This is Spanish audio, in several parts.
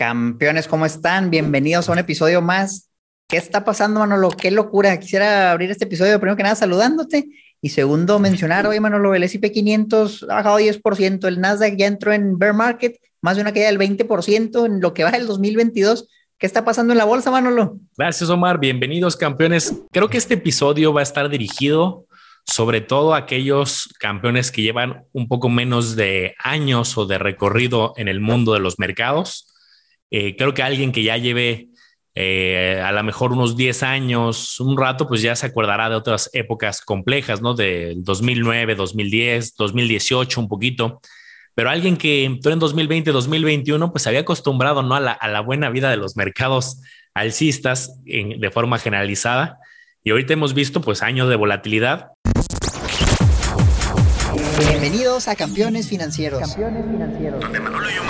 Campeones, ¿cómo están? Bienvenidos a un episodio más. ¿Qué está pasando, Manolo? Qué locura. Quisiera abrir este episodio primero que nada saludándote y segundo mencionar hoy, Manolo, el S&P 500 ha bajado 10%, el Nasdaq ya entró en bear market, más de una caída del 20% en lo que va del 2022. ¿Qué está pasando en la bolsa, Manolo? Gracias, Omar. Bienvenidos, campeones. Creo que este episodio va a estar dirigido sobre todo a aquellos campeones que llevan un poco menos de años o de recorrido en el mundo de los mercados eh, creo que alguien que ya lleve eh, a lo mejor unos 10 años, un rato, pues ya se acordará de otras épocas complejas, ¿no? Del 2009, 2010, 2018, un poquito. Pero alguien que entró en 2020, 2021, pues se había acostumbrado, ¿no? A la, a la buena vida de los mercados alcistas de forma generalizada. Y ahorita hemos visto, pues, años de volatilidad. Bienvenidos a Campeones Financieros. Campeones Financieros. Donde Manolo y Omar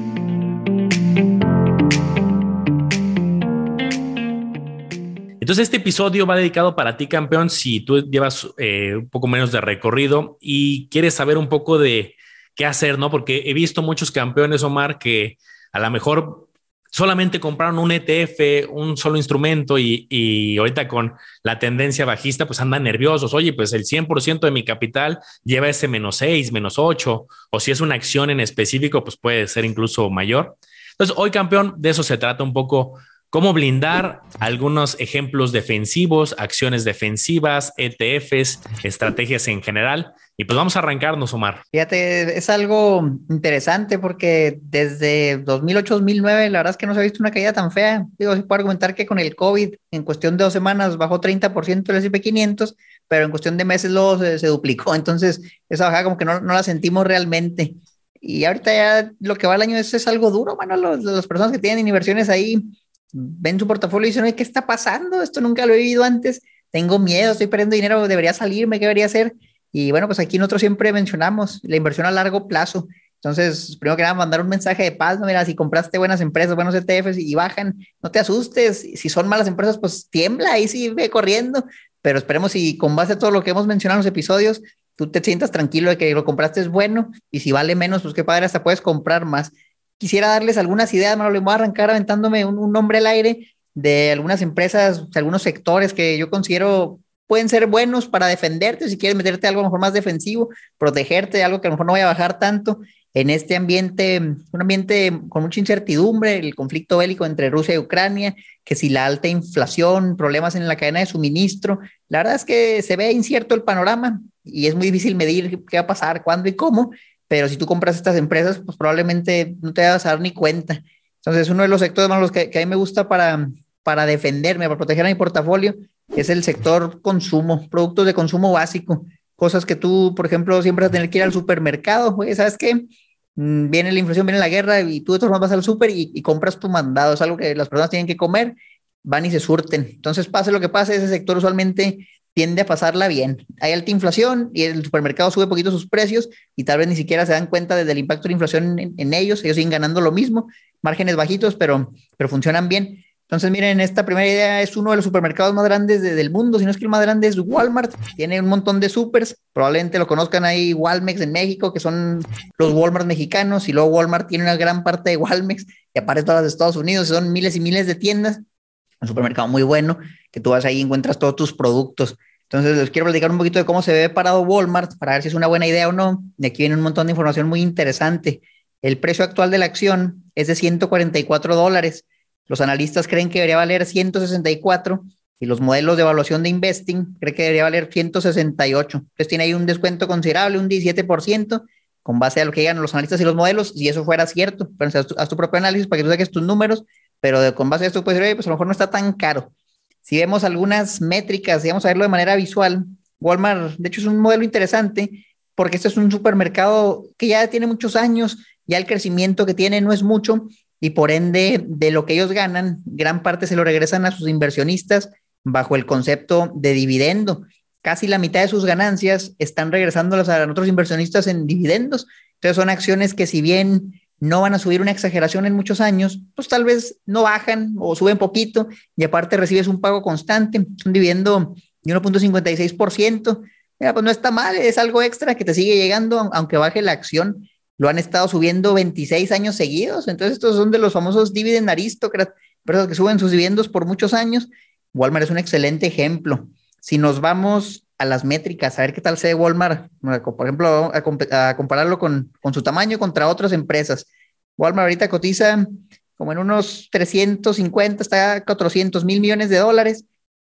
Entonces, este episodio va dedicado para ti, campeón, si tú llevas eh, un poco menos de recorrido y quieres saber un poco de qué hacer, ¿no? Porque he visto muchos campeones, Omar, que a lo mejor solamente compraron un ETF, un solo instrumento y, y, ahorita con la tendencia bajista, pues andan nerviosos. Oye, pues el 100% de mi capital lleva ese menos 6, menos 8, o si es una acción en específico, pues puede ser incluso mayor. Entonces, hoy, campeón, de eso se trata un poco cómo blindar algunos ejemplos defensivos, acciones defensivas, ETFs, estrategias en general. Y pues vamos a arrancarnos, Omar. Fíjate, es algo interesante porque desde 2008-2009 la verdad es que no se ha visto una caída tan fea. Digo, se puede argumentar que con el COVID en cuestión de dos semanas bajó 30% el S&P 500, pero en cuestión de meses luego se, duplicó. Entonces, esa bajada como que no, no la sentimos realmente. Y ahorita ya lo que va el año es, es algo duro, bueno, las personas que tienen inversiones ahí ven su portafolio y dicen, ¿qué está pasando? Esto nunca lo he vivido antes, tengo miedo, estoy perdiendo dinero, debería salirme, ¿qué debería hacer? Y bueno, pues aquí nosotros siempre mencionamos la inversión a largo plazo. Entonces, primero que nada, mandar un mensaje de paz, no, mira, si compraste buenas empresas, buenos ETFs y bajan, no te asustes, si son malas empresas, pues tiembla, ahí sí ve corriendo, pero esperemos si con base a todo lo que hemos mencionado en los episodios, tú te sientas tranquilo de que lo compraste es bueno y si vale menos, pues qué padre, hasta puedes comprar más quisiera darles algunas ideas, no le voy a arrancar aventándome un, nombre al aire de algunas empresas, de algunos sectores que yo considero pueden ser buenos para defenderte, si quieres meterte algo mejor más defensivo, protegerte, algo que a lo mejor no vaya a bajar tanto en este ambiente, un ambiente con mucha incertidumbre, el conflicto bélico entre Rusia y Ucrania, que si la alta inflación, problemas en la cadena de suministro, la verdad es que se ve incierto el panorama y es muy difícil medir qué va a pasar, cuándo y cómo, pero si tú compras estas empresas, pues probablemente no te vas a dar ni cuenta. Entonces, uno de los sectores más los que, que, a mí me gusta para, para defenderme, para proteger a mi portafolio, es el sector consumo, productos de consumo básico, cosas que tú, por ejemplo, siempre vas a tener que ir al supermercado, ¿sabes qué? Mm, viene la inflación, viene la guerra y tú de todas vas al super y, y, compras tu mandado, es algo que las personas tienen que comer, van y se surten. Entonces, pase lo que pase, ese sector usualmente tiende a pasarla bien. Hay alta inflación y el supermercado sube poquito sus precios y tal vez ni siquiera se dan cuenta desde el impacto de la inflación en, ellos. Ellos siguen ganando lo mismo, márgenes bajitos, pero, pero funcionan bien. Entonces, miren, esta primera idea es uno de los supermercados más grandes del mundo, si no es que el más grande es Walmart, tiene un montón de supers, probablemente lo conozcan ahí Walmex en México, que son los Walmart mexicanos, y luego Walmart tiene una gran parte de Walmex, que aparece todas las de Estados Unidos, son miles y miles de tiendas, un supermercado muy bueno, que tú vas ahí y encuentras todos tus productos. Entonces les quiero platicar un poquito de cómo se ve parado Walmart para ver si es una buena idea o no. Y aquí viene un montón de información muy interesante. El precio actual de la acción es de 144 dólares. Los analistas creen que debería valer 164 y los modelos de evaluación de investing creen que debería valer 168. Entonces tiene ahí un descuento considerable, un 17%, con base a lo que digan los analistas y los modelos, si eso fuera cierto. Pero haz, tu, propio análisis para que tú saques tus números, pero con base a esto decir, pues a lo mejor no está tan caro. Si vemos algunas métricas, vamos a verlo de manera visual, Walmart, de hecho, es un modelo interesante porque este es un supermercado que ya tiene muchos años, ya el crecimiento que tiene no es mucho y por ende de lo que ellos ganan, gran parte se lo regresan a sus inversionistas bajo el concepto de dividendo. casi la mitad de sus ganancias están regresando a otros inversionistas en dividendos. Entonces son acciones que si bien no van a subir una exageración en muchos años, pues tal vez no bajan o suben poquito y aparte recibes un pago constante, un dividendo de 1.56%. Mira, pues no está mal, es algo extra que te sigue llegando, aunque baje la acción. Lo han estado subiendo 26 años seguidos. Entonces, estos son de los famosos dividend aristócratas, que suben sus dividendos por muchos años. Walmart es un excelente ejemplo. Si nos vamos a las métricas, a ver qué tal se ve Walmart, por ejemplo, a, compararlo con, con, su tamaño contra otras empresas. Walmart ahorita cotiza como en unos 350, está a 400 mil millones de dólares,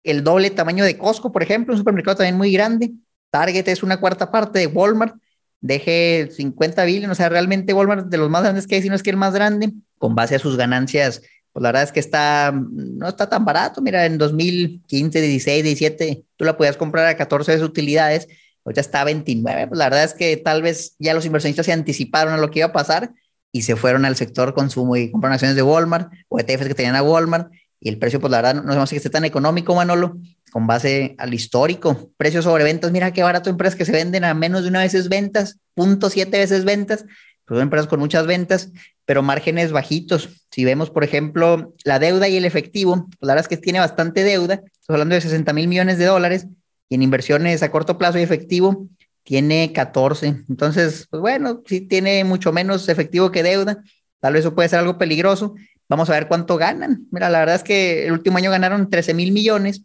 el doble tamaño de Costco, por ejemplo, un supermercado también muy grande. Target es una cuarta parte de Walmart, deje 50 billones, o sea, realmente Walmart de los más grandes que hay, si no es que el más grande, con base a sus ganancias pues la verdad es que está, no está tan barato. Mira, en 2015, 16, 17, tú la podías comprar a 14 de utilidades, ya está a 29. Pues la verdad es que tal vez ya los inversionistas se anticiparon a lo que iba a pasar y se fueron al sector consumo y compraron acciones de Walmart o ETFs que tenían a Walmart. Y el precio, pues la verdad, no, no sé que esté tan económico, Manolo, con base al histórico. Precios sobre ventas, mira qué barato empresas que se venden a menos de una veces ventas, punto siete veces ventas, pues son empresas con muchas ventas pero márgenes bajitos. Si vemos, por ejemplo, la deuda y el efectivo, pues la verdad es que tiene bastante deuda, estamos hablando de 60 mil millones de dólares, y en inversiones a corto plazo y efectivo tiene 14. Entonces, pues bueno, sí tiene mucho menos efectivo que deuda, tal vez eso puede ser algo peligroso. Vamos a ver cuánto ganan. Mira, la verdad es que el último año ganaron 13 mil millones,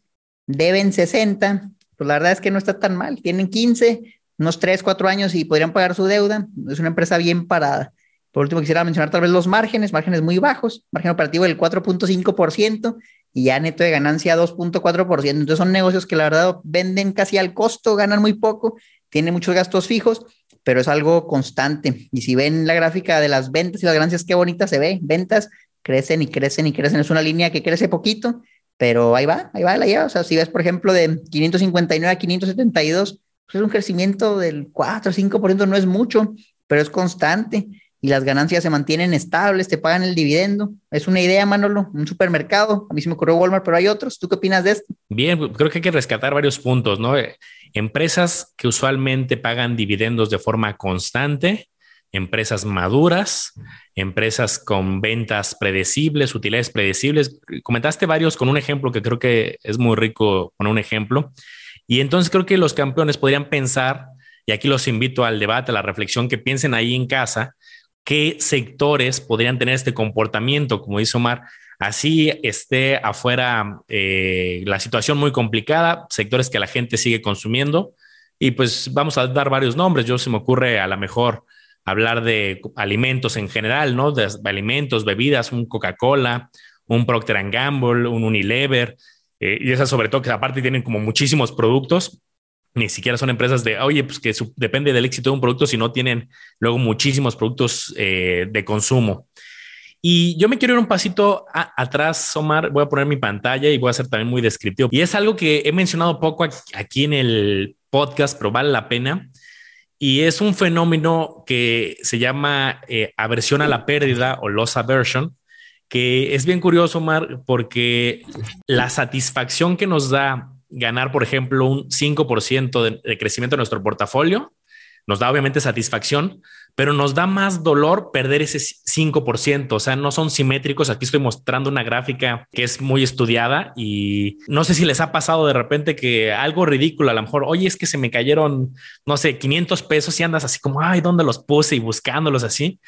deben 60, pues la verdad es que no está tan mal, tienen 15, unos 3, 4 años y podrían pagar su deuda, es una empresa bien parada. Por último, quisiera mencionar tal vez los márgenes, márgenes muy bajos, margen operativo del 4.5% y ya neto de ganancia 2.4%. Entonces son negocios que la verdad venden casi al costo, ganan muy poco, tienen muchos gastos fijos, pero es algo constante. Y si ven la gráfica de las ventas y las ganancias, qué bonita se ve. Ventas crecen y crecen y crecen. Es una línea que crece poquito, pero ahí va, ahí va la lleva. O sea, si ves, por ejemplo, de 559 a 572, pues es un crecimiento del 4 o 5%, no es mucho, pero es constante y las ganancias se mantienen estables, te pagan el dividendo. Es una idea, Manolo, un supermercado. A mí se me ocurrió Walmart, pero hay otros. ¿Tú qué opinas de esto? Bien, creo que hay que rescatar varios puntos, ¿no? Empresas que usualmente pagan dividendos de forma constante, empresas maduras, empresas con ventas predecibles, utilidades predecibles. Comentaste varios con un ejemplo que creo que es muy rico con un ejemplo. Y entonces creo que los campeones podrían pensar, y aquí los invito al debate, a la reflexión, que piensen ahí en casa, qué sectores podrían tener este comportamiento, como dice Omar, así esté afuera eh, la situación muy complicada, sectores que la gente sigue consumiendo. Y pues vamos a dar varios nombres. Yo se me ocurre a lo mejor hablar de alimentos en general, ¿no? De, alimentos, bebidas, un Coca-Cola, un Procter Gamble, un Unilever, eh, y esas sobre todo que aparte tienen como muchísimos productos ni siquiera son empresas de, oye, pues que depende del éxito de un producto, si no tienen luego muchísimos productos eh, de consumo. Y yo me quiero ir un pasito atrás, Omar, voy a poner mi pantalla y voy a ser también muy descriptivo. Y es algo que he mencionado poco aquí en el podcast, pero vale la pena. Y es un fenómeno que se llama eh, aversión a la pérdida o loss aversion, que es bien curioso, Omar, porque la satisfacción que nos da ganar, por ejemplo, un 5% de, crecimiento en nuestro portafolio, nos da obviamente satisfacción, pero nos da más dolor perder ese 5%, o sea, no son simétricos. Aquí estoy mostrando una gráfica que es muy estudiada y no sé si les ha pasado de repente que algo ridículo, a lo mejor, oye, es que se me cayeron, no sé, 500 pesos y andas así como, ay, ¿dónde los puse? Y buscándolos así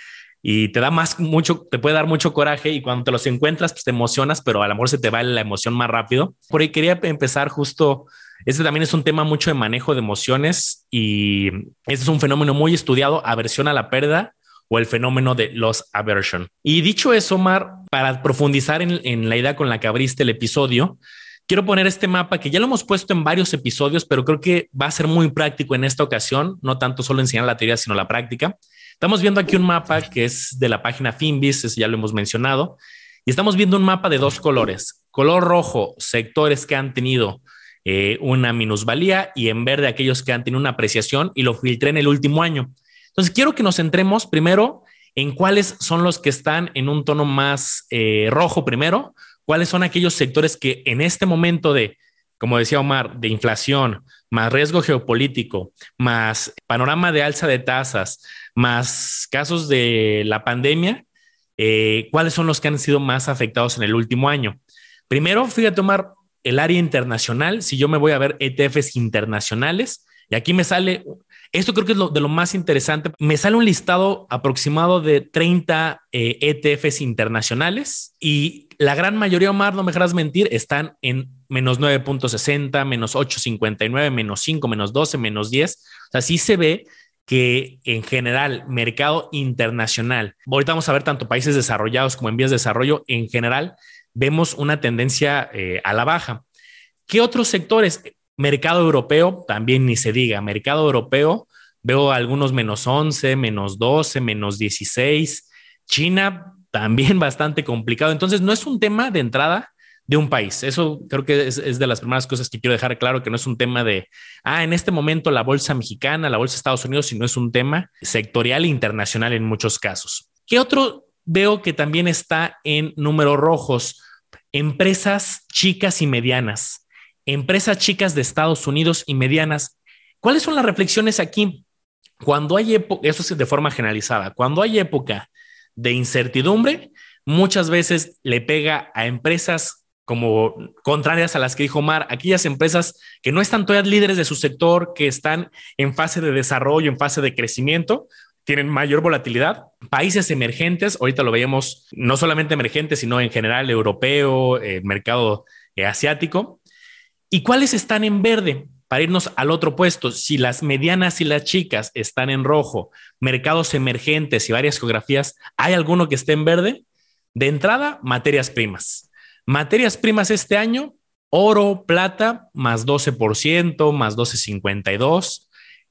y te da más, mucho, te puede dar mucho coraje y cuando te los encuentras, pues te emocionas, pero a lo mejor se te va la emoción más rápido. Por ahí quería empezar justo, este también es un tema mucho de manejo de emociones y este es un fenómeno muy estudiado, aversión a la pérdida o el fenómeno de loss aversion. Y dicho eso, Omar, para profundizar en la idea con la que abriste el episodio, quiero poner este mapa que ya lo hemos puesto en varios episodios, pero creo que va a ser muy práctico en esta ocasión, no tanto solo enseñar la teoría, sino la práctica. Estamos viendo aquí un mapa que es de la página Finbis, ya lo hemos mencionado, y estamos viendo un mapa de dos colores. Color rojo, sectores que han tenido eh, una minusvalía y en verde aquellos que han tenido una apreciación y lo filtré en el último año. Entonces, quiero que nos centremos primero en cuáles son los que están en un tono más eh, rojo primero, cuáles son aquellos sectores que en este momento de como decía Omar, de inflación, más riesgo geopolítico, más panorama de alza de tasas, más casos de la pandemia, eh, ¿cuáles son los que han sido más afectados en el último año? Primero, fíjate, Omar, el área internacional, si yo me voy a ver ETFs internacionales, y aquí me sale, esto creo que es lo, de lo más interesante, me sale un listado aproximado de 30 ETFs eh, e internacionales y la gran mayoría, Omar, no me dejarás mentir, están en menos 9.60, menos 8.59, menos 5, menos 12, menos 10. O sea, sí se ve que en general, mercado internacional, ahorita vamos a ver tanto países desarrollados como en vías de desarrollo, en general, vemos una tendencia eh, a la baja. ¿Qué otros sectores? Mercado europeo, también ni se diga, mercado europeo, veo algunos menos 11, menos 12, menos 16. China, también bastante complicado. Entonces, no es un tema de entrada de un país. Eso creo que es, de las primeras cosas que quiero dejar claro, que no es un tema de, ah, en este momento la bolsa mexicana, la bolsa de Estados Unidos, sino es un tema sectorial e internacional en muchos casos. ¿Qué otro veo que también está en números rojos? Empresas chicas y medianas. Empresas chicas de Estados Unidos y medianas. ¿Cuáles son las reflexiones aquí? Cuando hay época, eso es de forma generalizada, cuando hay época de incertidumbre, muchas veces le pega a empresas como contrarias a las que dijo Omar, aquellas empresas que no están todavía líderes de su sector, que están en fase de desarrollo, en fase de crecimiento, tienen mayor volatilidad. Países emergentes, ahorita lo veíamos no solamente emergentes, sino en general europeo, eh, mercado eh, asiático. ¿Y cuáles están en verde? Para irnos al otro puesto, si las medianas y las chicas están en rojo, mercados emergentes y varias geografías, ¿hay alguno que esté en verde? De entrada, materias primas. Materias primas este año, oro, plata, más 12%, más 12.52.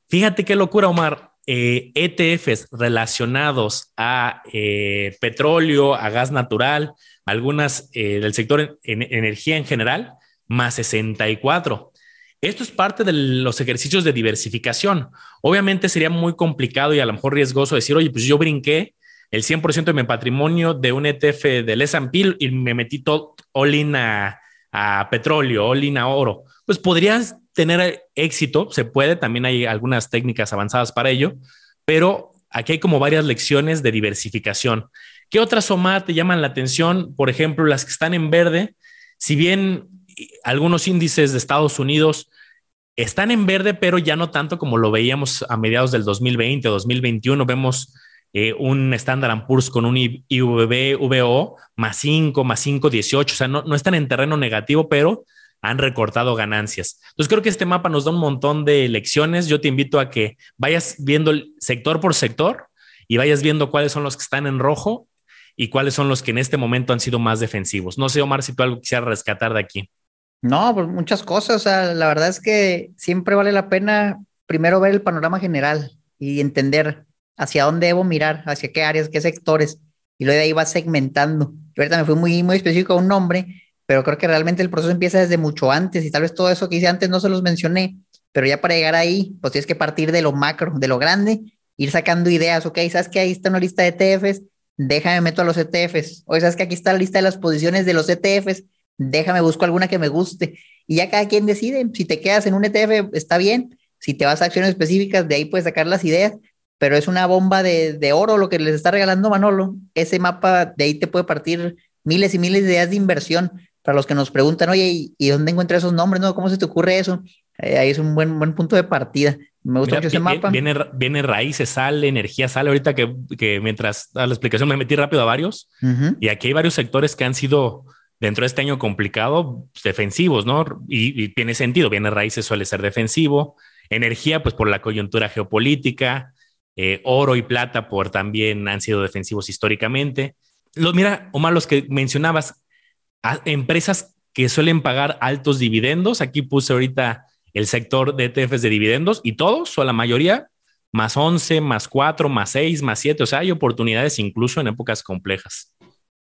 Fíjate qué locura, Omar. ETFs eh, e relacionados a eh, petróleo, a gas natural, algunas eh, del sector en, energía en general, más 64. Esto es parte de los ejercicios de diversificación. Obviamente sería muy complicado y a lo mejor riesgoso decir, oye, pues yo brinqué el 100% de mi patrimonio de un ETF del S&P y me metí todo all a, petróleo, all a oro. Pues podrías tener éxito, se puede, también hay algunas técnicas avanzadas para ello, pero aquí hay como varias lecciones de diversificación. ¿Qué otras OMA te llaman la atención? Por ejemplo, las que están en verde, si bien algunos índices de Estados Unidos están en verde, pero ya no tanto como lo veíamos a mediados del 2020 o 2021, vemos eh, un Standard Poor's con un IVO más 5, más 5, 18. O sea, no, no están en terreno negativo, pero han recortado ganancias. Entonces creo que este mapa nos da un montón de lecciones. Yo te invito a que vayas viendo sector por sector y vayas viendo cuáles son los que están en rojo y cuáles son los que en este momento han sido más defensivos. No sé, Omar, si tú algo quisieras rescatar de aquí. No, pues muchas cosas. O sea, la verdad es que siempre vale la pena primero ver el panorama general y entender hacia dónde debo mirar, hacia qué áreas, qué sectores, y luego de ahí va segmentando. Yo ahorita me fui muy, muy específico a un nombre, pero creo que realmente el proceso empieza desde mucho antes y tal vez todo eso que hice antes no se los mencioné, pero ya para llegar ahí, pues tienes que partir de lo macro, de lo grande, ir sacando ideas, ok, sabes que ahí está una lista de ETFs, déjame meto a los ETFs, o sabes que aquí está la lista de las posiciones de los ETFs, déjame busco alguna que me guste, y ya cada quien decide, si te quedas en un ETF está bien, si te vas a acciones específicas, de ahí puedes sacar las ideas, pero es una bomba de, oro lo que les está regalando Manolo. Ese mapa de ahí te puede partir miles y miles de ideas de inversión. Para los que nos preguntan, oye, ¿y, dónde encuentras esos nombres? No? ¿Cómo se te ocurre eso? Eh, ahí es un buen, buen punto de partida. Me gusta mucho ese mapa. Viene, viene raíces, sale, energía, sale. Ahorita que, que mientras a la explicación me metí rápido a varios. Y aquí hay varios sectores que han sido dentro de este año complicado, defensivos, ¿no? Y, y tiene sentido. Viene raíces, suele ser defensivo. Energía, pues por la coyuntura geopolítica. Eh, oro y plata por también han sido defensivos históricamente. Los, mira, Omar, los que mencionabas, empresas que suelen pagar altos dividendos, aquí puse ahorita el sector de ETFs de dividendos y todos, o la mayoría, más 11, más 4, más 6, más 7, o sea, hay oportunidades incluso en épocas complejas.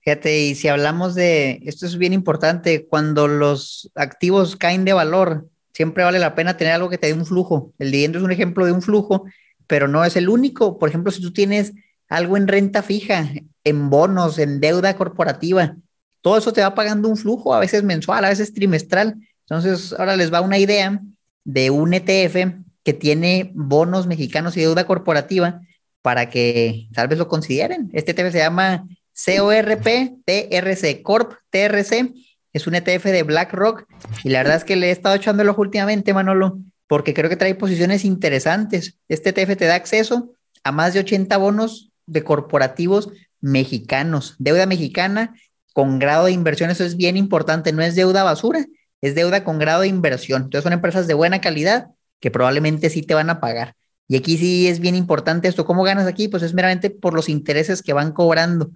Fíjate, y si hablamos de, esto es bien importante, cuando los activos caen de valor, siempre vale la pena tener algo que te dé un flujo. El dividendo es un ejemplo de un flujo pero no es el único. Por ejemplo, si tú tienes algo en renta fija, en bonos, en deuda corporativa, todo eso te va pagando un flujo, a veces mensual, a veces trimestral. Entonces, ahora les va una idea de un ETF que tiene bonos mexicanos y deuda corporativa para que tal vez lo consideren. Este ETF se llama CORP TRC, Corp TRC. Es un ETF de BlackRock y la verdad es que le he estado echando el ojo últimamente, Manolo, porque creo que trae posiciones interesantes. Este ETF te da acceso a más de 80 bonos de corporativos mexicanos, deuda mexicana con grado de inversión, eso es bien importante, no es deuda basura, es deuda con grado de inversión. Entonces son empresas de buena calidad que probablemente sí te van a pagar. Y aquí sí es bien importante esto. ¿Cómo ganas aquí? Pues es meramente por los intereses que van cobrando.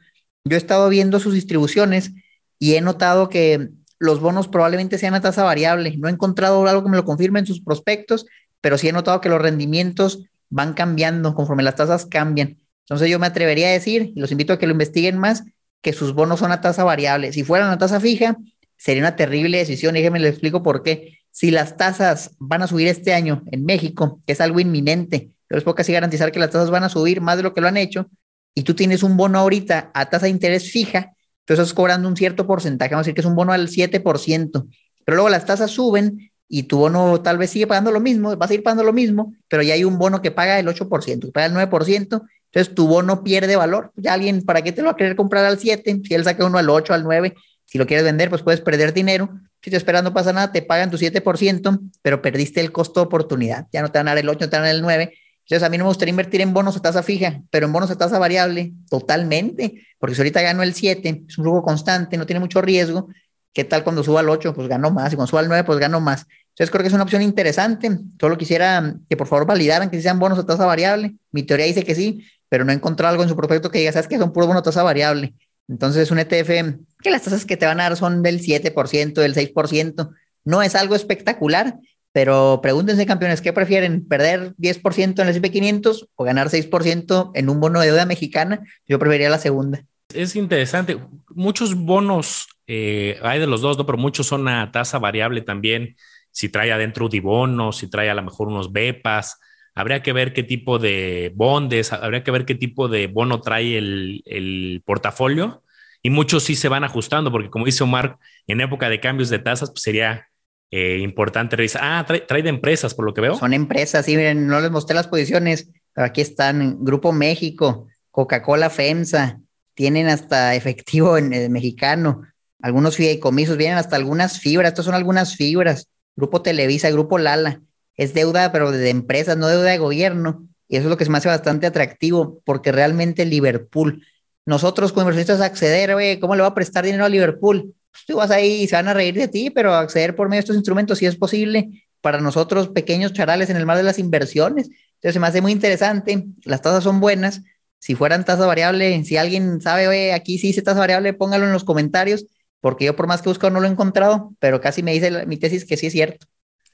Yo he estado viendo sus distribuciones y he notado que los bonos probablemente sean a tasa variable. No he encontrado algo que me lo confirme en sus prospectos, pero sí he notado que los rendimientos van cambiando conforme las tasas cambian. Entonces yo me atrevería a decir, y los invito a que lo investiguen más, que sus bonos son a tasa variable. Si fueran a tasa fija, sería una terrible decisión. Déjenme les explico por qué. Si las tasas van a subir este año en México, que es algo inminente, pero es puedo casi garantizar que las tasas van a subir más de lo que lo han hecho, y tú tienes un bono ahorita a tasa de interés fija, entonces estás cobrando un cierto porcentaje, vamos a decir que es un bono al 7%, pero luego las tasas suben y tu bono tal vez sigue pagando lo mismo, vas a ir pagando lo mismo, pero ya hay un bono que paga el 8%, que paga el 9%, entonces tu bono pierde valor. Ya alguien, ¿para qué te lo va a querer comprar al 7? Si él saca uno al 8, al 9, si lo quieres vender, pues puedes perder dinero. Si te esperas, no pasa nada, te pagan tu 7%, pero perdiste el costo de oportunidad. Ya no te van a dar el 8, no te van a dar el 9. Entonces, a mí no me gustaría invertir en bonos a tasa fija, pero en bonos a tasa variable, totalmente, porque si ahorita gano el 7, es un flujo constante, no tiene mucho riesgo. ¿Qué tal cuando suba al 8? Pues gano más, y cuando suba al 9, pues gano más. Entonces, creo que es una opción interesante. Solo quisiera que por favor validaran que sean bonos a tasa variable. Mi teoría dice que sí, pero no he encontrado algo en su prospecto que diga, sabes que son puro bono tasa variable. Entonces es un ETF que las tasas que te van a dar son del 7%, del 6%. No es algo espectacular, pero pregúntense, campeones, ¿qué prefieren? ¿Perder 10% en el S&P 500 o ganar 6% en un bono de deuda mexicana? Yo preferiría la segunda. Es interesante. Muchos bonos eh, hay de los dos, ¿no? Pero muchos son a tasa variable también. Si trae adentro bonos, si trae a lo mejor unos BEPAS habría que ver qué tipo de bondes, habría que ver qué tipo de bono trae el, portafolio y muchos sí se van ajustando porque como dice Omar, en época de cambios de tasas pues sería eh, importante revisar. Ah, trae, de empresas por lo que veo. Son empresas, sí, miren, no les mostré las posiciones, pero aquí están Grupo México, Coca-Cola FEMSA, tienen hasta efectivo en el mexicano, algunos fideicomisos, vienen hasta algunas fibras, estas son algunas fibras, Grupo Televisa, Grupo Lala es deuda, pero de empresas, no deuda de gobierno. Y eso es lo que se me hace bastante atractivo, porque realmente Liverpool, nosotros como inversionistas acceder, oye, ¿cómo le va a prestar dinero a Liverpool? Pues tú vas ahí y se van a reír de ti, pero acceder por medio de estos instrumentos sí es posible para nosotros pequeños charales en el mar de las inversiones. Entonces se me hace muy interesante, las tasas son buenas. Si fueran tasa variable, si alguien sabe, oye, aquí sí dice tasa variable, póngalo en los comentarios, porque yo por más que busco no lo he encontrado, pero casi me dice mi tesis que sí es cierto.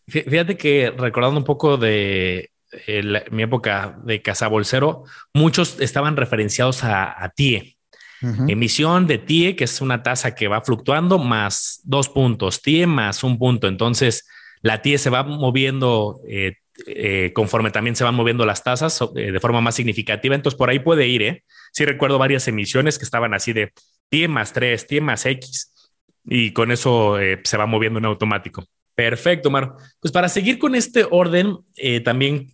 Fíjate que recordando un poco de mi época de cazabolsero, muchos estaban referenciados a, TIE. Emisión de TIE, que es una tasa que va fluctuando, más dos puntos, TIE más un punto. Entonces, la TIE se va moviendo eh, eh, conforme también se van moviendo las tasas eh, de forma más significativa. Entonces, por ahí puede ir, ¿eh? Sí recuerdo varias emisiones que estaban así de TIE más 3, TIE más X, y con eso se va moviendo en automático. Perfecto, Mar. Pues para seguir con este orden, también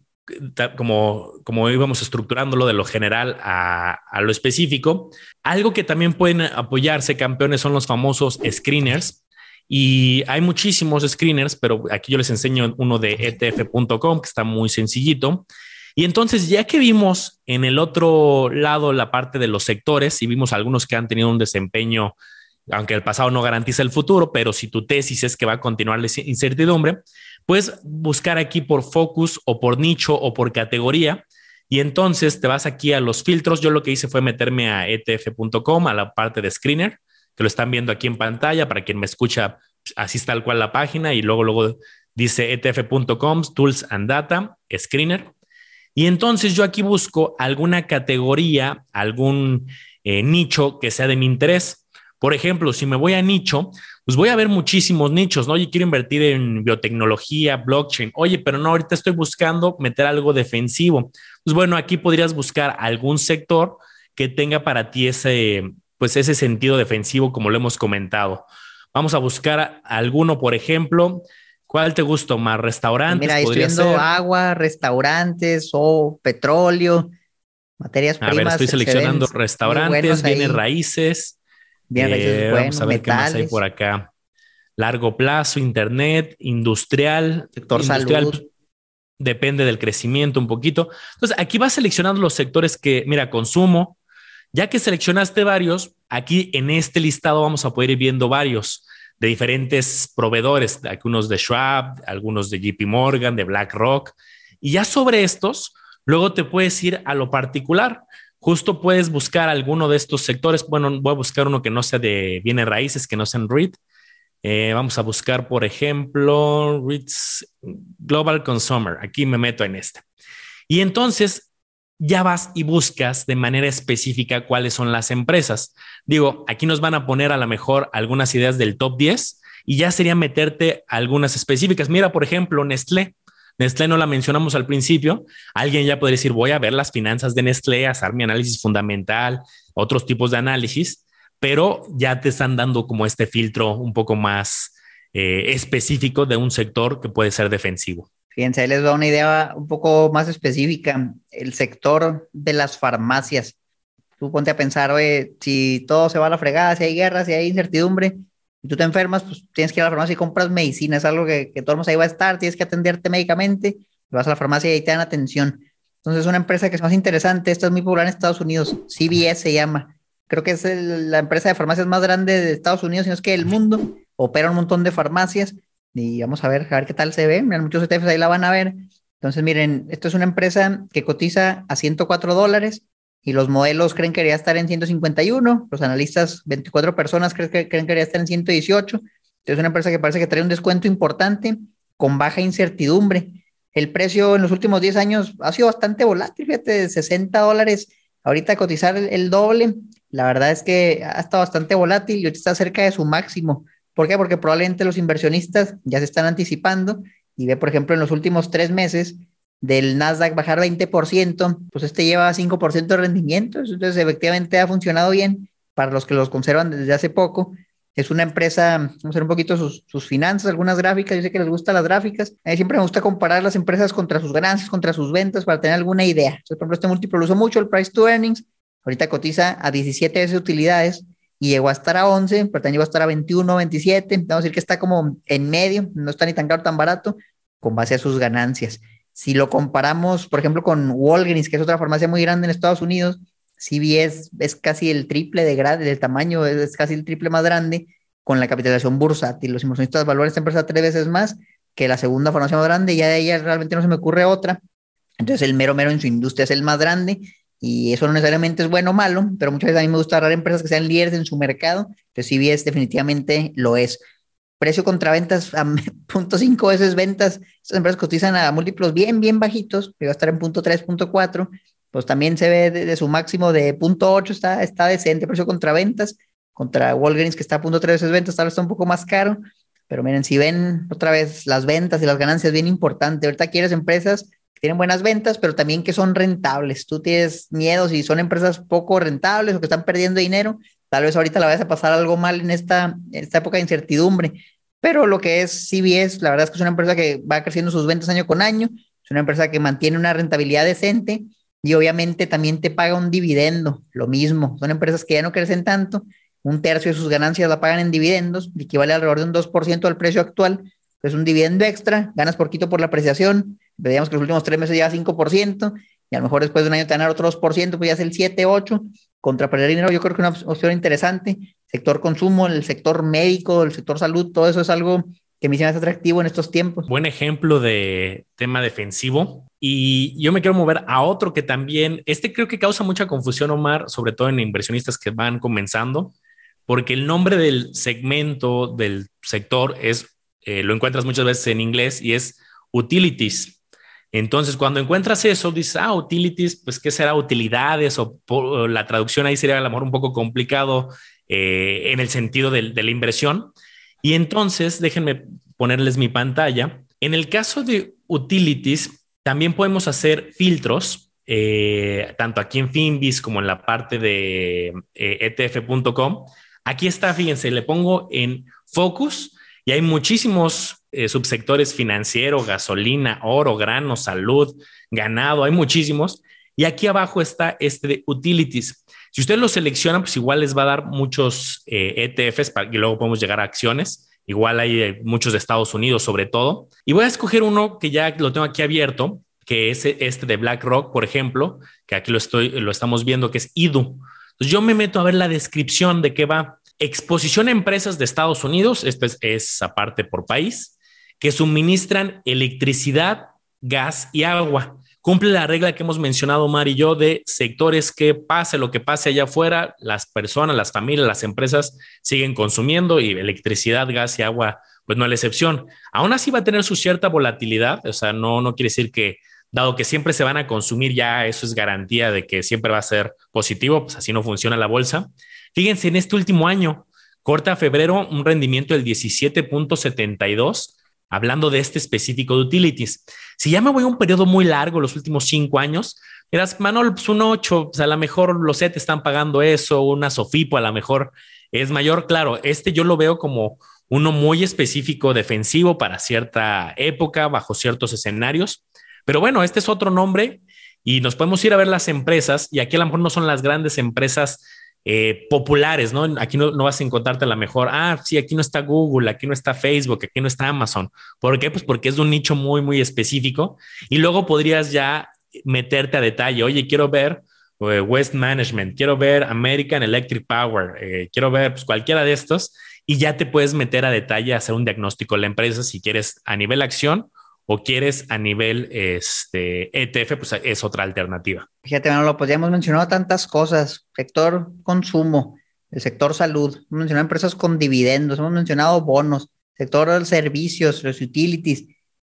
como, como íbamos estructurándolo de lo general a, lo específico, algo que también pueden apoyarse campeones son los famosos screeners. Y hay muchísimos screeners, pero aquí yo les enseño uno de etf.com que está muy sencillito. Y entonces, ya que vimos en el otro lado la parte de los sectores y vimos algunos que han tenido un desempeño aunque el pasado no garantiza el futuro, pero si tu tesis es que va a continuar la incertidumbre, puedes buscar aquí por focus o por nicho o por categoría. Y entonces te vas aquí a los filtros. Yo lo que hice fue meterme a etf.com, a la parte de screener, que lo están viendo aquí en pantalla. Para quien me escucha, así está tal cual la página. Y luego, luego dice etf.com, Tools and Data, Screener. Y entonces yo aquí busco alguna categoría, algún eh, nicho que sea de mi interés. Por ejemplo, si me voy a nicho, pues voy a ver muchísimos nichos, ¿no? Oye, quiero invertir en biotecnología, blockchain. Oye, pero no, ahorita estoy buscando meter algo defensivo. Pues bueno, aquí podrías buscar algún sector que tenga para ti ese, pues ese sentido defensivo, como lo hemos comentado. Vamos a buscar alguno, por ejemplo. ¿Cuál te gustó más? ¿Restaurantes? Mira, estoy viendo agua, restaurantes o petróleo, materias primas. A ver, estoy seleccionando restaurantes, bienes raíces. Bien, eh, vamos a ver qué más hay por acá. Largo plazo, internet, industrial. Sector salud. Depende del crecimiento un poquito. Entonces, aquí vas seleccionando los sectores que, mira, consumo. Ya que seleccionaste varios, aquí en este listado vamos a poder ir viendo varios de diferentes proveedores, algunos de Schwab, algunos de JP Morgan, de BlackRock. Y ya sobre estos, luego te puedes ir a lo particular. Justo puedes buscar alguno de estos sectores. Bueno, voy a buscar uno que no sea de bienes raíces, que no sea en REIT. Eh, vamos a buscar, por ejemplo, REITs Global Consumer. Aquí me meto en este. Y entonces ya vas y buscas de manera específica cuáles son las empresas. Digo, aquí nos van a poner a lo mejor algunas ideas del top 10 y ya sería meterte algunas específicas. Mira, por ejemplo, Nestlé. Nestlé no la mencionamos al principio. Alguien ya puede decir, voy a ver las finanzas de Nestlé, hacer mi análisis fundamental, otros tipos de análisis, pero ya te están dando como este filtro un poco más eh, específico de un sector que puede ser defensivo. Fíjense, ahí les da una idea un poco más específica. El sector de las farmacias. Tú ponte a pensar, oye, si todo se va a la fregada, si hay guerra, si hay incertidumbre, tú te enfermas, pues tienes que ir a la farmacia y compras medicina. Es algo que, que todo el mundo ahí va a estar, tienes que atenderte médicamente, vas a la farmacia y ahí te dan atención. Entonces, es una empresa que es más interesante, esta es muy popular en Estados Unidos, CVS se llama. Creo que es la empresa de farmacias más grande de Estados Unidos, sino es que el mundo opera un montón de farmacias y vamos a ver, a ver qué tal se ve. Miren, muchos ETFs ahí la van a ver. Entonces, miren, esto es una empresa que cotiza a 104 dólares y los modelos creen que debería estar en 151. Los analistas, 24 personas, creen que, creen que debería estar en 118. Entonces, es una empresa que parece que trae un descuento importante con baja incertidumbre. El precio en los últimos 10 años ha sido bastante volátil, fíjate, de 60 dólares. Ahorita cotizar el, el doble, la verdad es que ha estado bastante volátil y ahorita está cerca de su máximo. ¿Por qué? Porque probablemente los inversionistas ya se están anticipando y ve, por ejemplo, en los últimos tres meses del Nasdaq bajar 20%, pues este lleva 5% de rendimiento, entonces efectivamente ha funcionado bien para los que los conservan desde hace poco. Es una empresa, vamos a ver un poquito sus, finanzas, algunas gráficas, yo sé que les gustan las gráficas. A mí siempre me gusta comparar las empresas contra sus ganancias, contra sus ventas, para tener alguna idea. Entonces, por ejemplo, este múltiplo lo uso mucho, el price to earnings, ahorita cotiza a 17 veces utilidades, y llegó a estar a 11, pero también llegó a estar a 21, 27, vamos a decir que está como en medio, no está ni tan caro, tan barato, con base a sus ganancias. Si lo comparamos, por ejemplo, con Walgreens, que es otra farmacia muy grande en Estados Unidos, CVS es casi el triple de grande, del tamaño es casi el triple más grande con la capitalización bursátil. Los inversionistas valoran esta empresa tres veces más que la segunda farmacia más grande, ya de ella realmente no se me ocurre otra. Entonces el mero mero en su industria es el más grande y eso no necesariamente es bueno o malo, pero muchas veces a mí me gusta agarrar empresas que sean líderes en su mercado. Entonces, CBS definitivamente lo es. Precio contra ventas a punto cinco veces ventas. Estas empresas cotizan a múltiplos bien, bien bajitos, que va a estar en punto 3, punto 4. Pues también se ve de, su máximo de punto 8, está, está decente. Precio contra ventas, contra Walgreens, que está a punto 3 veces ventas, tal vez está un poco más caro. Pero miren, si ven otra vez las ventas y las ganancias, bien importante. Ahorita quieres empresas tienen buenas ventas, pero también que son rentables. Tú tienes miedo si son empresas poco rentables o que están perdiendo dinero, tal vez ahorita la vayas a pasar algo mal en esta, esta época de incertidumbre. Pero lo que es CBS, la verdad es que es una empresa que va creciendo sus ventas año con año, es una empresa que mantiene una rentabilidad decente y obviamente también te paga un dividendo, lo mismo. Son empresas que ya no crecen tanto, un tercio de sus ganancias la pagan en dividendos, equivale alrededor de un 2% del precio actual, es un dividendo extra, ganas poquito por la apreciación, veíamos que los últimos tres meses lleva 5%, y a lo mejor después de un año te ganar otro 2%, pues ya es el 7, 8, contra perder dinero, yo creo que es una opción interesante. Sector consumo, el sector médico, el sector salud, todo eso es algo que me hace atractivo en estos tiempos. Buen ejemplo de tema defensivo. Y yo me quiero mover a otro que también, este creo que causa mucha confusión, Omar, sobre todo en inversionistas que van comenzando, porque el nombre del segmento del sector es eh, lo encuentras muchas veces en inglés y es utilities. Entonces, cuando encuentras eso, dices, ah, utilities, pues, ¿qué será utilidades? O, la traducción ahí sería a lo un poco complicado eh, en el sentido de, la inversión. Y entonces, déjenme ponerles mi pantalla. En el caso de utilities, también podemos hacer filtros, eh, tanto aquí en Finbis como en la parte de etf.com Aquí está, fíjense, le pongo en focus y hay muchísimos eh, subsectores financiero, gasolina, oro, grano, salud, ganado, hay muchísimos. Y aquí abajo está este de utilities. Si ustedes lo seleccionan, pues igual les va a dar muchos ETFs eh, e para que luego podamos llegar a acciones. Igual hay eh, muchos de Estados Unidos sobre todo. Y voy a escoger uno que ya lo tengo aquí abierto, que es este de BlackRock, por ejemplo, que aquí lo, estoy, lo estamos viendo, que es IDU. Entonces yo me meto a ver la descripción de qué va. Exposición a empresas de Estados Unidos, esto es, aparte por país, que suministran electricidad, gas y agua cumple la regla que hemos mencionado Mar y yo de sectores que pase lo que pase allá afuera, las personas, las familias, las empresas siguen consumiendo y electricidad, gas y agua, pues no es la excepción. Aún así va a tener su cierta volatilidad, o sea, no, no quiere decir que dado que siempre se van a consumir, ya eso es garantía de que siempre va a ser positivo, pues así no funciona la bolsa. Fíjense, en este último año, corta febrero, un rendimiento del 17.72 hablando de este específico de utilities. Si ya me voy a un periodo muy largo, los últimos cinco años, miras, Manol, pues un 8, pues a lo mejor los SET están pagando eso, una Sofipo a lo mejor es mayor. Claro, este yo lo veo como uno muy específico defensivo para cierta época, bajo ciertos escenarios. Pero bueno, este es otro nombre y nos podemos ir a ver las empresas y aquí a lo mejor no son las grandes empresas eh, populares, ¿no? Aquí no, vas a encontrarte la mejor, ah, sí, aquí no está Google, aquí no está Facebook, aquí no está Amazon. ¿Por qué? Pues porque es un nicho muy, muy específico y luego podrías ya meterte a detalle, oye, quiero ver eh, West Management, quiero ver American Electric Power, eh, quiero ver pues, cualquiera de estos y ya te puedes meter a detalle, hacer un diagnóstico de la empresa si quieres a nivel acción o quieres a nivel este, ETF, pues es otra alternativa. Fíjate, bueno, lo podríamos mencionar tantas cosas, sector consumo, el sector salud, hemos mencionado empresas con dividendos, hemos mencionado bonos, sector servicios, los utilities,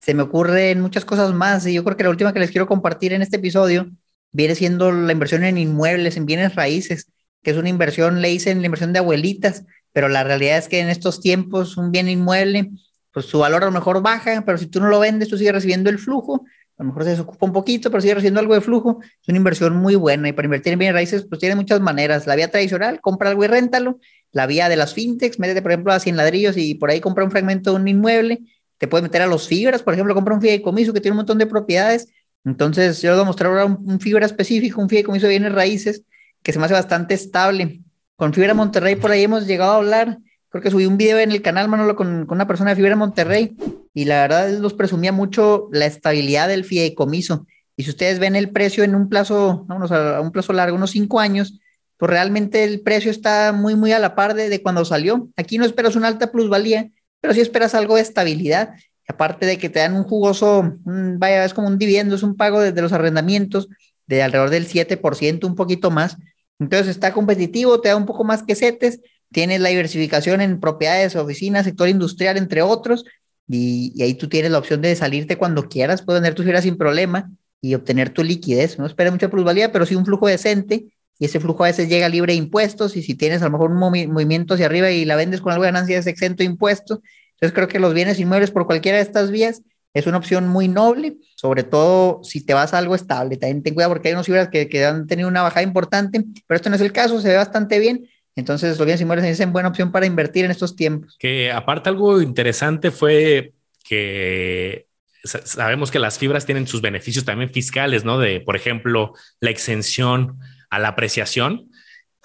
se me ocurren muchas cosas más y yo creo que la última que les quiero compartir en este episodio viene siendo la inversión en inmuebles, en bienes raíces, que es una inversión, le dicen la inversión de abuelitas, pero la realidad es que en estos tiempos un bien inmueble pues su valor a lo mejor baja, pero si tú no lo vendes, tú sigues recibiendo el flujo, a lo mejor se desocupa un poquito, pero sigue recibiendo algo de flujo, es una inversión muy buena y para invertir en bienes raíces, pues tiene muchas maneras. La vía tradicional, compra algo y réntalo, la vía de las fintechs, métete por ejemplo a 100 ladrillos y por ahí compra un fragmento de un inmueble, te puedes meter a los fibras, por ejemplo, compra un fideicomiso que tiene un montón de propiedades, entonces yo les voy a mostrar ahora un, un fibra específico, un fideicomiso de bienes raíces, que se me hace bastante estable. Con Fibra Monterrey por ahí hemos llegado a hablar creo que subí un video en el canal, Manolo, con, con una persona de Fibra Monterrey, y la verdad los presumía mucho la estabilidad del fideicomiso. Y si ustedes ven el precio en un plazo, vamos a un plazo largo, unos cinco años, pues realmente el precio está muy, muy a la par de, de cuando salió. Aquí no esperas una alta plusvalía, pero sí esperas algo de estabilidad. aparte de que te dan un jugoso, vaya, es como un dividendo, es un pago desde los arrendamientos de alrededor del 7%, un poquito más. Entonces está competitivo, te da un poco más que setes, tienes la diversificación en propiedades, oficinas, sector industrial, entre otros, y, ahí tú tienes la opción de salirte cuando quieras, puedes tener tu fibra sin problema y obtener tu liquidez. No espera mucha plusvalía, pero sí un flujo decente, y ese flujo a veces llega libre de impuestos, y si tienes a lo mejor un movimiento hacia arriba y la vendes con algo de ganancia, es exento de impuestos. Entonces creo que los bienes inmuebles por cualquiera de estas vías es una opción muy noble, sobre todo si te vas a algo estable. También ten cuidado porque hay unos fibras que, que han tenido una bajada importante, pero esto no es el caso, se ve bastante bien entonces, los bienes inmuebles es buena opción para invertir en estos tiempos. Que aparte algo interesante fue que sabemos que las fibras tienen sus beneficios también fiscales, ¿no? De, por ejemplo, la exención a la apreciación.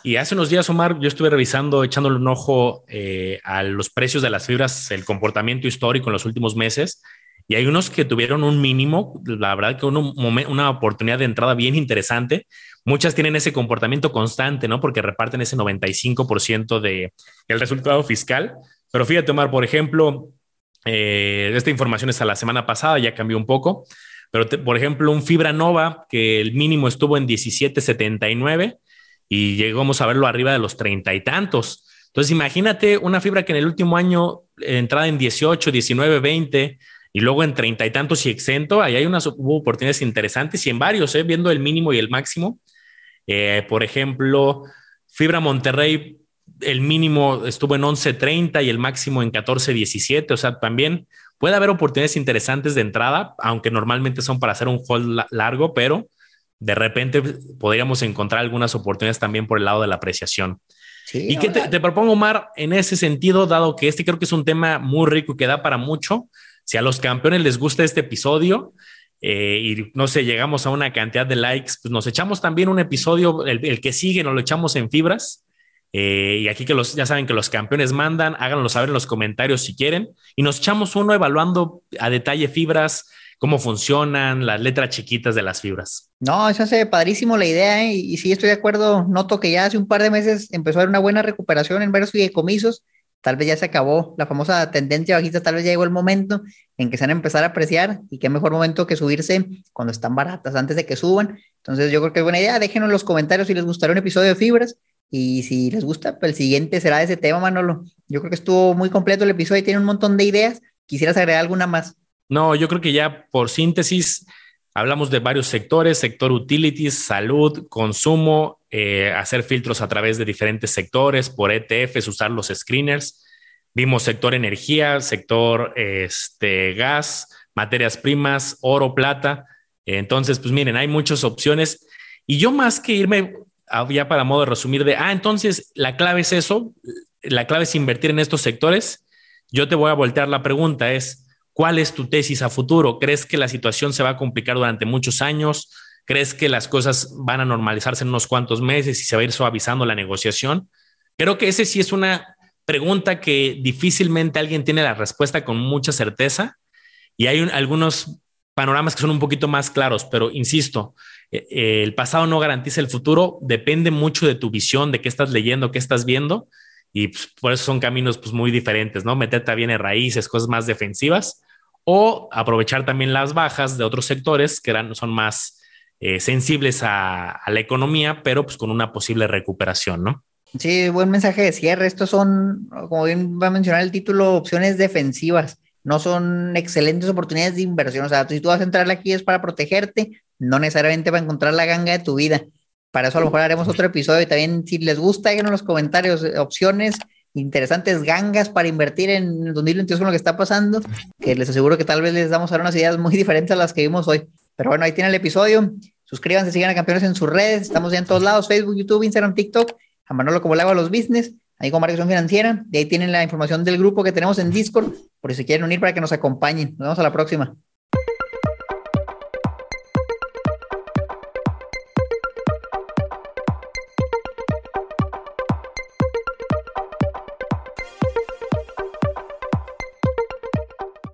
Y hace unos días, Omar, yo estuve revisando, echándole un ojo eh, a los precios de las fibras, el comportamiento histórico en los últimos meses. Hay unos que tuvieron un mínimo, la verdad que una oportunidad de entrada bien interesante, Muchas tienen ese comportamiento constante, ¿no? Porque reparten ese 95% de el resultado fiscal. Pero fíjate, Omar, por ejemplo, eh, esta información es la semana pasada, ya cambió un poco. Pero, por ejemplo, un Fibra Nova, que el mínimo estuvo en 17.79 y llegamos a verlo arriba de los treinta y tantos. Entonces, imagínate una fibra que en el último año entrada en 18, 19, 20 y luego en treinta y tantos y exento, ahí hay unas oportunidades interesantes y en varios, ¿eh? viendo el mínimo y el máximo, eh, por ejemplo, Fibra Monterrey, el mínimo estuvo en 11.30 y el máximo en 14.17. O sea, también puede haber oportunidades interesantes de entrada, aunque normalmente son para hacer un hold largo, pero de repente podríamos encontrar algunas oportunidades también por el lado de la apreciación. y que te, propongo, Omar, en ese sentido, dado que este creo que es un tema muy rico y que da para mucho, si a los campeones les gusta este episodio eh, y no sé, llegamos a una cantidad de likes, pues nos echamos también un episodio, el, que sigue, nos lo echamos en fibras. Eh, y aquí que los, ya saben que los campeones mandan, háganlo saber en los comentarios si quieren. Y nos echamos uno evaluando a detalle fibras, cómo funcionan, las letras chiquitas de las fibras. No, eso hace padrísimo la idea ¿eh? y, sí estoy de acuerdo. Noto que ya hace un par de meses empezó a haber una buena recuperación en varios fideicomisos. Tal vez ya se acabó la famosa tendencia bajista, tal vez ya llegó el momento en que se van a empezar a apreciar y qué mejor momento que subirse cuando están baratas, antes de que suban. Entonces yo creo que es buena idea. Déjenos en los comentarios si les gustaría un episodio de fibras y si les gusta, pues el siguiente será de ese tema, Manolo. Yo creo que estuvo muy completo el episodio y tiene un montón de ideas. ¿Quisieras agregar alguna más? No, yo creo que ya por síntesis hablamos de varios sectores, sector utilities, salud, consumo, eh, hacer filtros a través de diferentes sectores, por ETFs, usar los screeners. Vimos sector energía, sector este, gas, materias primas, oro, plata. Entonces, pues miren, hay muchas opciones. Y yo más que irme ya para modo de resumir de, ah, entonces la clave es eso, la clave es invertir en estos sectores, yo te voy a voltear la pregunta, es, ¿Cuál es tu tesis a futuro? ¿Crees que la situación se va a complicar durante muchos años? ¿Crees que las cosas van a normalizarse en unos cuantos meses y se va a ir suavizando la negociación? Creo que ese sí es una pregunta que difícilmente alguien tiene la respuesta con mucha certeza y hay algunos panoramas que son un poquito más claros, pero insisto, eh, eh, el pasado no garantiza el futuro, depende mucho de tu visión, de qué estás leyendo, qué estás viendo y pues, por eso son caminos pues, muy diferentes, ¿no? Meterte también en raíces, cosas más defensivas, o aprovechar también las bajas de otros sectores que eran, son más eh, sensibles a, la economía, pero pues con una posible recuperación, ¿no? Sí, buen mensaje de cierre. Estos son, como bien va a mencionar el título, opciones defensivas. No son excelentes oportunidades de inversión. O sea, si tú vas a entrar aquí es para protegerte, no necesariamente para encontrar la ganga de tu vida. Para eso a lo mejor haremos otro episodio y también si les gusta, déjenos en los comentarios eh, opciones interesantes gangas para invertir en el 2022 con lo que está pasando, que les aseguro que tal vez les damos a unas ideas muy diferentes a las que vimos hoy. Pero bueno, ahí tienen el episodio. Suscríbanse, sigan a Campeones en sus redes. Estamos ya en todos lados, Facebook, YouTube, Instagram, TikTok. A Manolo como le hago a los business, ahí con Marketing Financiera. De ahí tienen la información del grupo que tenemos en Discord, por si quieren unir para que nos acompañen. Nos vemos a la próxima.